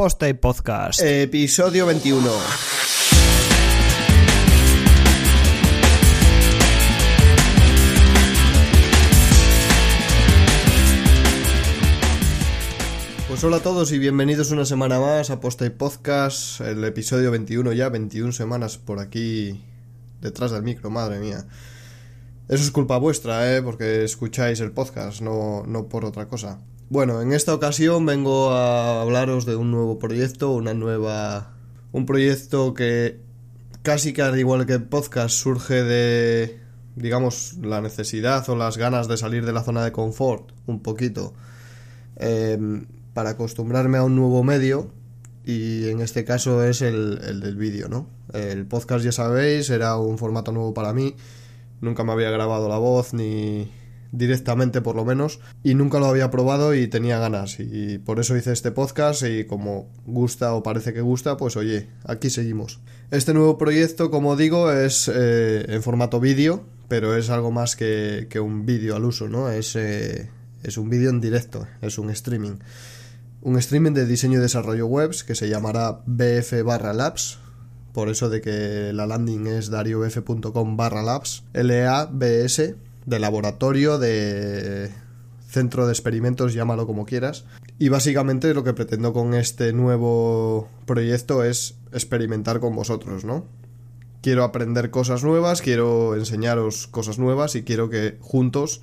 Posta y Podcast. Episodio 21. Pues hola a todos y bienvenidos una semana más a Posta y Podcast, el episodio 21 ya, 21 semanas por aquí detrás del micro, madre mía. Eso es culpa vuestra, ¿eh? Porque escucháis el podcast, no, no por otra cosa. Bueno, en esta ocasión vengo a hablaros de un nuevo proyecto, una nueva... Un proyecto que casi que al igual que el podcast surge de, digamos, la necesidad o las ganas de salir de la zona de confort un poquito em, para acostumbrarme a un nuevo medio y en este caso es el, el del vídeo, ¿no? El podcast ya sabéis, era un formato nuevo para mí, nunca me había grabado la voz ni, directamente por lo menos y nunca lo había probado y tenía ganas. Y por eso hice este podcast y como gusta o parece que gusta pues oye aquí seguimos. Este nuevo proyecto como digo es eh, en formato vídeo pero es algo más que, que un vídeo al uso no es, eh, es un vídeo en directo es un streaming. Un streaming de diseño y desarrollo webs que se llamará bf barra labs. Por eso de que la landing es dariobf.com barra labs. L-A-B-S de laboratorio, de centro de experimentos, llámalo como quieras. Y básicamente lo que pretendo con este nuevo proyecto es experimentar con vosotros, ¿no? Quiero aprender cosas nuevas, quiero enseñaros cosas nuevas y quiero que juntos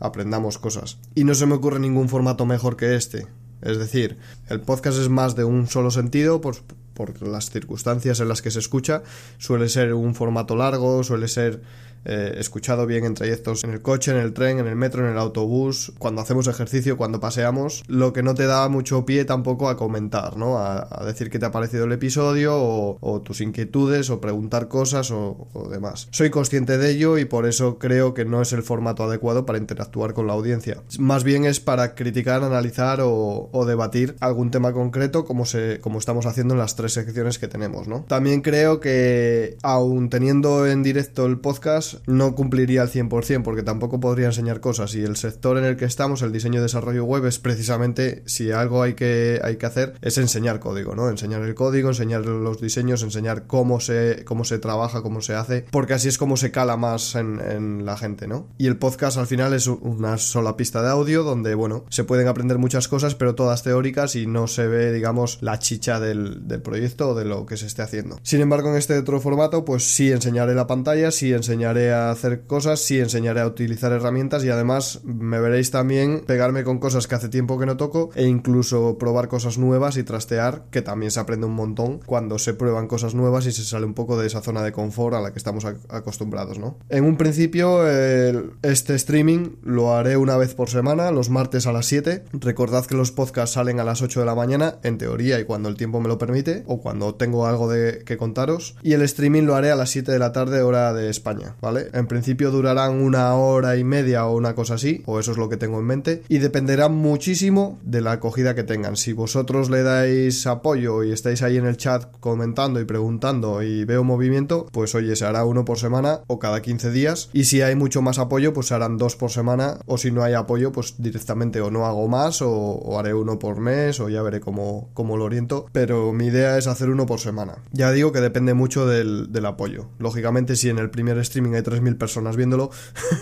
aprendamos cosas. Y no se me ocurre ningún formato mejor que este. Es decir, el podcast es más de un solo sentido, pues por las circunstancias en las que se escucha, suele ser un formato largo, suele ser eh, escuchado bien en trayectos en el coche, en el tren, en el metro, en el autobús, cuando hacemos ejercicio, cuando paseamos, lo que no te da mucho pie tampoco a comentar, ¿no? A, decir qué te ha parecido el episodio o, tus inquietudes o preguntar cosas o, demás. Soy consciente de ello y por eso creo que no es el formato adecuado para interactuar con la audiencia. Más bien es para criticar, analizar o, debatir algún tema concreto como, se, como estamos haciendo en las tres secciones que tenemos, ¿no? También creo que aún teniendo en directo el podcast, no cumpliría al 100% porque tampoco podría enseñar cosas y el sector en el que estamos, el diseño y desarrollo web, es precisamente si algo hay que, hay que hacer es enseñar código, ¿no? Enseñar el código, enseñar los diseños, enseñar cómo se, cómo se trabaja, cómo se hace, porque así es como se cala más en, la gente, ¿no? Y el podcast al final es una sola pista de audio donde, bueno, se pueden aprender muchas cosas, pero todas teóricas y no se ve, digamos, la chicha del, del proyecto de lo que se esté haciendo. Sin embargo, en este otro formato, pues sí enseñaré la pantalla, sí enseñaré a hacer cosas, sí enseñaré a utilizar herramientas y además me veréis también pegarme con cosas que hace tiempo que no toco e incluso probar cosas nuevas y trastear, que también se aprende un montón cuando se prueban cosas nuevas y se sale un poco de esa zona de confort a la que estamos acostumbrados, ¿no? En un principio, este streaming lo haré una vez por semana, los martes a las 7. Recordad que los podcasts salen a las 8 de la mañana, en teoría, y cuando el tiempo me lo permite, o cuando tengo algo de que contaros. Y el streaming lo haré a las 7 de la tarde, hora de España, en principio durarán una hora y media o una cosa así, o eso es lo que tengo en mente, y dependerá muchísimo de la acogida que tengan. Si vosotros le dais apoyo y estáis ahí en el chat comentando y preguntando y veo movimiento, pues oye, se hará uno por semana o cada 15 días, y si hay mucho más apoyo, pues se harán dos por semana, o si no hay apoyo, pues directamente o no hago más, o, haré uno por mes, o ya veré cómo, cómo, lo oriento, pero mi idea es hacer uno por semana. Ya digo que depende mucho del, del apoyo. Lógicamente, si en el primer streaming 3.000 personas viéndolo,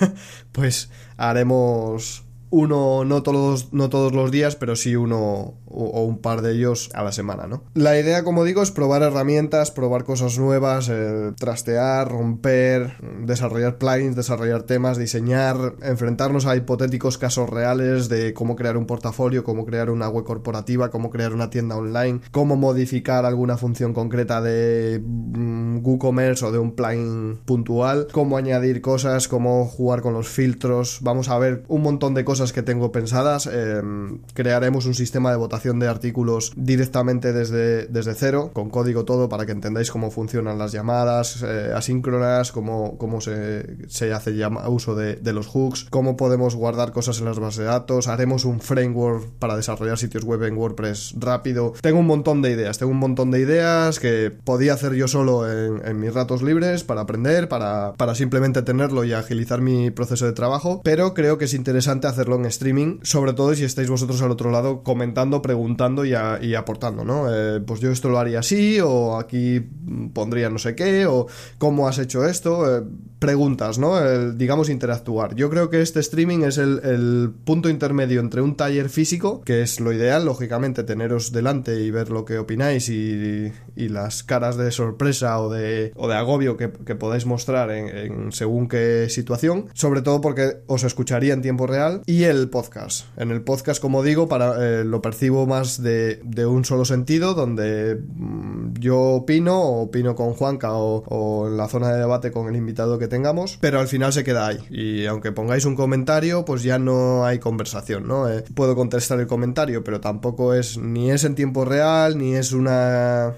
pues haremos uno no todos, no todos los días, pero sí uno o, un par de ellos a la semana, ¿no? La idea, como digo, es probar herramientas, probar cosas nuevas, eh, trastear, romper, desarrollar plugins, desarrollar temas, diseñar, enfrentarnos a hipotéticos casos reales de cómo crear un portafolio, cómo crear una web corporativa, cómo crear una tienda online, cómo modificar alguna función concreta de mm, WooCommerce o de un plugin puntual, cómo añadir cosas, cómo jugar con los filtros, vamos a ver un montón de cosas que tengo pensadas. Em, crearemos un sistema de votación de artículos directamente desde, desde cero, con código todo, para que entendáis cómo funcionan las llamadas eh, asíncronas, cómo, cómo se, se hace uso de, de, los hooks, cómo podemos guardar cosas en las bases de datos. Haremos un framework para desarrollar sitios web en WordPress rápido. Tengo un montón de ideas, tengo un montón de ideas que podía hacer yo solo en, en mis ratos libres para aprender, para, para simplemente tenerlo y agilizar mi proceso de trabajo, pero creo que es interesante hacer en streaming, sobre todo si estáis vosotros al otro lado comentando, preguntando y, aportando, ¿no? Eh, pues yo esto lo haría así, o aquí pondría no sé qué, o cómo has hecho esto, eh, preguntas, ¿no? digamos interactuar. Yo creo que este streaming es el, punto intermedio entre un taller físico, que es lo ideal, lógicamente, teneros delante y ver lo que opináis y, las caras de sorpresa o de, o de agobio que, podáis mostrar en, según qué situación, sobre todo porque os escucharía en tiempo real, y el podcast. En el podcast, como digo, para, eh, lo percibo más de, un solo sentido, donde mm, yo opino, o opino con Juanca o, o en la zona de debate con el invitado tengamos, pero al final se queda ahí. Y aunque pongáis un comentario, pues ya no hay conversación, ¿no? Eh, puedo contestar el comentario, pero tampoco es ni es en tiempo real, ni es una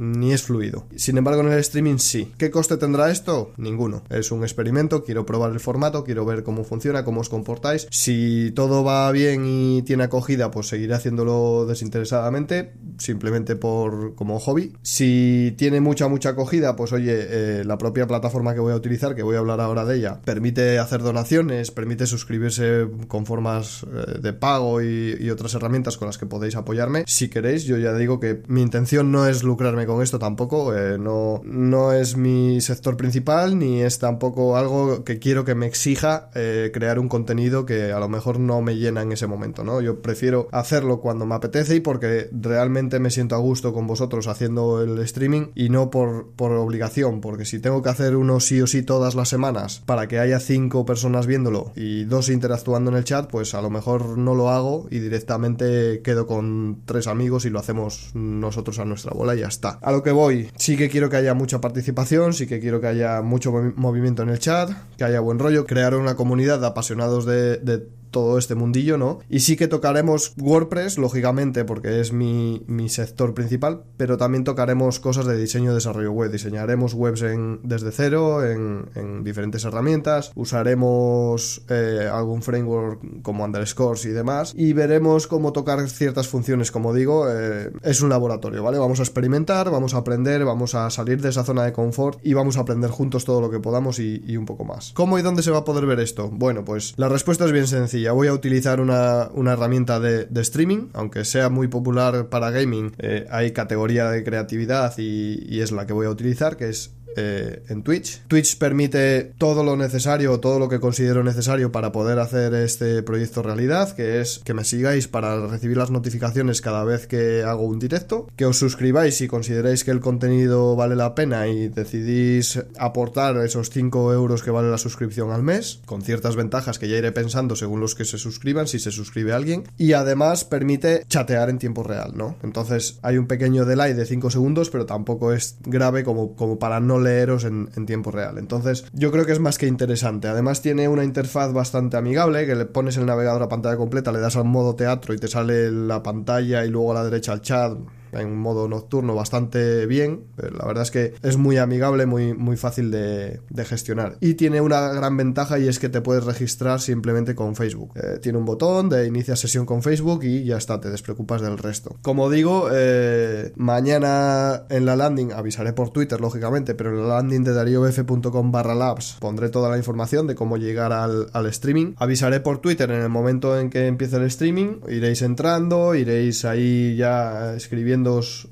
ni es fluido. Sin embargo, en el streaming sí. ¿Qué coste tendrá esto? Ninguno. Es un experimento, quiero probar el formato, quiero ver cómo funciona, cómo os comportáis. Si todo va bien y tiene acogida, pues seguiré haciéndolo desinteresadamente, simplemente por como hobby. Si tiene mucha, mucha acogida, pues oye, eh, la propia plataforma que voy a utilizar, que voy a hablar ahora de ella, permite hacer donaciones, permite suscribirse con formas eh, de pago y, y otras herramientas con las que podéis apoyarme. Si queréis, yo ya digo que mi intención no es lucrarme con esto tampoco. Eh, no, no es mi sector principal ni es tampoco algo que quiero que me exija eh, crear un contenido que a lo mejor no me llena en ese momento, ¿no? Yo prefiero hacerlo cuando me apetece y porque realmente me siento a gusto con vosotros haciendo el streaming y no por, por obligación, porque si tengo que hacer uno sí o sí todas las semanas para que haya cinco personas viéndolo y dos interactuando en el chat, pues a lo mejor no lo hago y directamente quedo con tres amigos y lo hacemos nosotros a nuestra bola y ya está. A lo que voy, sí que quiero que haya mucha participación, sí que quiero que haya mucho movimiento en el chat, que haya buen rollo, crear una comunidad de apasionados de, todo este mundillo, ¿no? Y sí que tocaremos WordPress, lógicamente, porque es mi, sector principal, pero también tocaremos cosas de diseño y desarrollo web. Diseñaremos webs en, desde cero, en, diferentes herramientas, usaremos eh, algún framework como underscores y demás, y veremos cómo tocar ciertas funciones. Como digo, eh, es un laboratorio, ¿vale? Vamos a experimentar, vamos a aprender, vamos a salir de esa zona de confort y vamos a aprender juntos todo lo que podamos y, un poco más. ¿Cómo y dónde se va a poder ver esto? Bueno, pues la respuesta es bien sencilla ya Voy a utilizar una, herramienta de, streaming, aunque sea muy popular para gaming, eh, hay categoría de creatividad y, es la que voy a utilizar, que es eh, en Twitch. Twitch permite todo lo necesario, todo lo que considero necesario para poder hacer este proyecto realidad, que es que me sigáis para recibir las notificaciones cada vez que hago un directo, que os suscribáis si consideráis que el contenido vale la pena y decidís aportar esos 5 euros que vale la suscripción al mes, con ciertas ventajas que ya iré pensando según los que se suscriban, si se suscribe alguien, y además permite chatear en tiempo real, ¿no? Entonces hay un pequeño delay de 5 segundos, pero tampoco es grave como, como para no leeros en, tiempo real. Entonces, yo creo que es más que interesante. Además, tiene una interfaz bastante amigable, que le pones el navegador a pantalla completa, le das al modo teatro y te sale la pantalla y luego a la derecha el chat en modo nocturno bastante bien. La verdad es que es muy amigable, muy, muy fácil de, gestionar. Y tiene una gran ventaja y es que te puedes registrar simplemente con Facebook. Eh, tiene un botón de inicia sesión con Facebook y ya está, te despreocupas del resto. Como digo, eh, mañana en la landing, avisaré por Twitter lógicamente, pero en la landing de dariobf.com barra labs pondré toda la información de cómo llegar al streaming. Avisaré por Twitter en el momento en que empiece el streaming, iréis entrando, iréis ahí ya escribiendo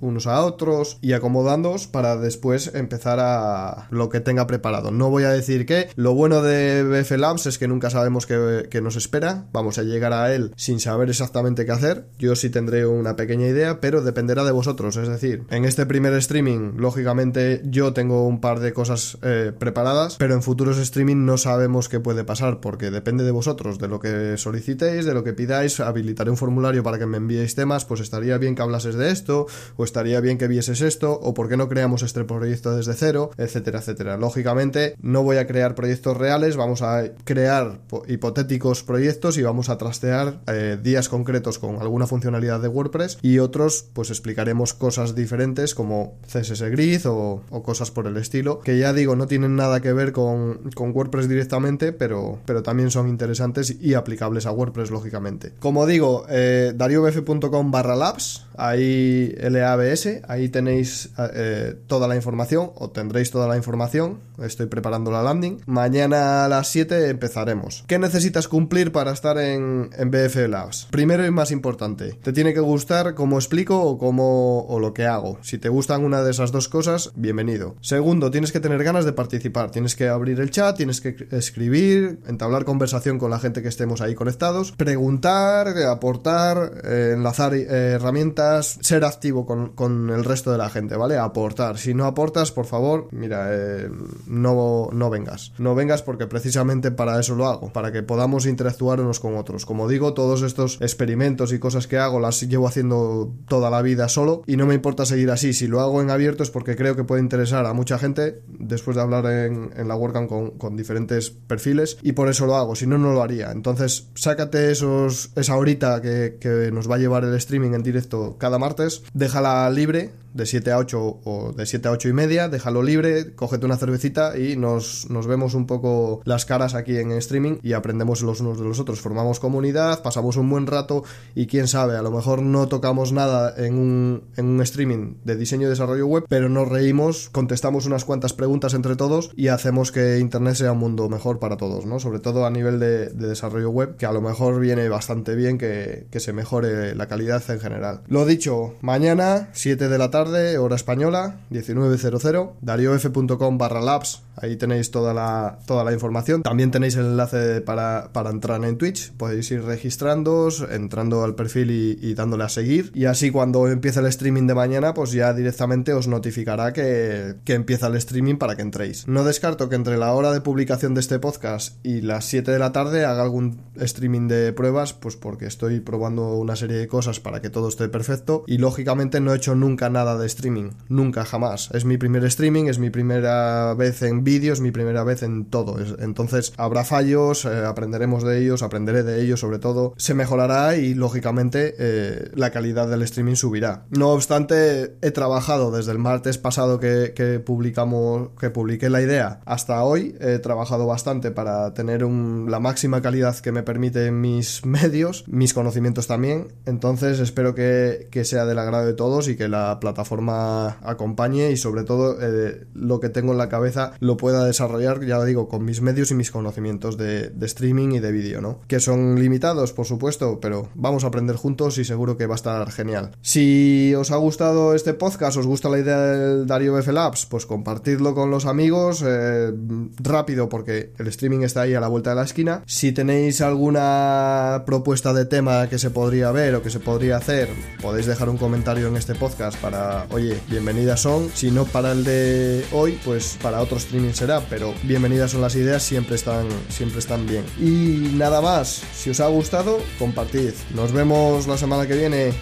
unos a otros y acomodándoos para después empezar a lo que tenga preparado. No voy a decir que lo bueno de BF Labs es que nunca sabemos qué, nos espera, vamos a llegar a él sin saber exactamente qué hacer. Yo sí tendré una pequeña idea, pero dependerá de vosotros. Es decir, en este primer streaming, lógicamente yo tengo un par de cosas eh, preparadas, pero en futuros streaming no sabemos qué puede pasar porque depende de vosotros, de lo que solicitéis, de lo que pidáis. Habilitaré un formulario para que me enviéis temas, pues estaría bien que hablases de esto o estaría bien que vieses esto, o por qué no creamos este proyecto desde cero, etcétera, etcétera. Lógicamente, no voy a crear proyectos reales, vamos a crear hipotéticos proyectos y vamos a trastear eh, días concretos con alguna funcionalidad de WordPress y otros, pues explicaremos cosas diferentes como CSS Grid o, cosas por el estilo, que ya digo, no tienen nada que ver con, WordPress directamente, pero, pero también son interesantes y aplicables a WordPress, lógicamente. Como digo, eh, dariobf.com barra labs, ahí LABS, ahí tenéis eh, toda la información, o tendréis toda la información, estoy preparando la landing. Mañana a las 7 empezaremos. ¿Qué necesitas cumplir para estar en, en BF Labs? Primero y más importante, te tiene que gustar cómo explico o cómo o lo que hago. Si te gustan una de esas dos cosas, bienvenido. Segundo, tienes que tener ganas de participar, tienes que abrir el chat, tienes que escribir, entablar conversación con la gente que estemos ahí conectados, preguntar, aportar, eh, enlazar eh, herramientas, ser activo con, el resto de la gente, ¿vale? Aportar. Si no aportas, por favor, mira, eh, no, no vengas. No vengas porque precisamente para eso lo hago, para que podamos interactuar unos con otros. Como digo, todos estos experimentos y cosas que hago las llevo haciendo toda la vida solo y no me importa seguir así. Si lo hago en abierto es porque creo que puede interesar a mucha gente después de hablar en, la WordCamp con, con diferentes perfiles y por eso lo hago, si no, no lo haría. Entonces, sácate esos, esa horita que nos va a llevar el streaming en directo cada martes, déjala libre de 7 a 8 o de 7 a 8 y media, déjalo libre, cógete una cervecita y nos, nos vemos un poco las caras aquí en streaming y aprendemos los unos de los otros, formamos comunidad, pasamos un buen rato y quién sabe, a lo mejor no tocamos nada en un, en un streaming de diseño y desarrollo web, pero nos reímos, contestamos unas cuantas preguntas entre todos y hacemos que Internet sea un mundo mejor para todos, ¿no? Sobre todo a nivel de, desarrollo web, que a lo mejor viene bastante bien que, que se mejore la calidad en general. Dicho, mañana, 7 de la tarde, hora española, 19.00, dariof.com barra labs, ahí tenéis toda la, toda la información. También tenéis el enlace para, entrar en Twitch, podéis ir registrándoos, entrando al perfil y, dándole a seguir. Y así cuando empiece el streaming de mañana, pues ya directamente os notificará que, que empieza el streaming para que entréis. No descarto que entre la hora de publicación de este podcast y las 7 de la tarde haga algún streaming de pruebas, pues porque estoy probando una serie de cosas para que todo esté perfecto y lógicamente no he hecho nunca nada de streaming, nunca jamás. Es mi primer streaming, es mi primera vez en vídeo, es mi primera vez en todo. Entonces habrá fallos, eh, aprenderemos de ellos, aprenderé de ellos sobre todo, se mejorará y lógicamente eh, la calidad del streaming subirá. No obstante, he trabajado desde el martes pasado que, publicamos, que publiqué la idea hasta hoy, he trabajado bastante para tener la máxima calidad que me permite mis medios, mis conocimientos también. Entonces espero que, sea del agrado de todos y que la plataforma forma acompañe y sobre todo eh, lo que tengo en la cabeza lo pueda desarrollar, ya digo, con mis medios y mis conocimientos de, streaming y de vídeo, ¿no? Que son limitados, por supuesto, pero vamos a aprender juntos y seguro que va a estar genial. Si os ha gustado este podcast, os gusta la idea del Dario F Labs, pues compartidlo con los amigos eh, rápido porque el streaming está ahí a la vuelta de la esquina. Si tenéis alguna propuesta de tema que se podría ver o que se podría hacer, podéis dejar un comentario en este podcast para oye, bienvenidas son. Si no para el de hoy, pues para otro streaming será, pero bienvenidas son las ideas, siempre están, siempre están bien. Y nada más, si os ha gustado, compartid. Nos vemos la semana que viene.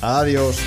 Adiós.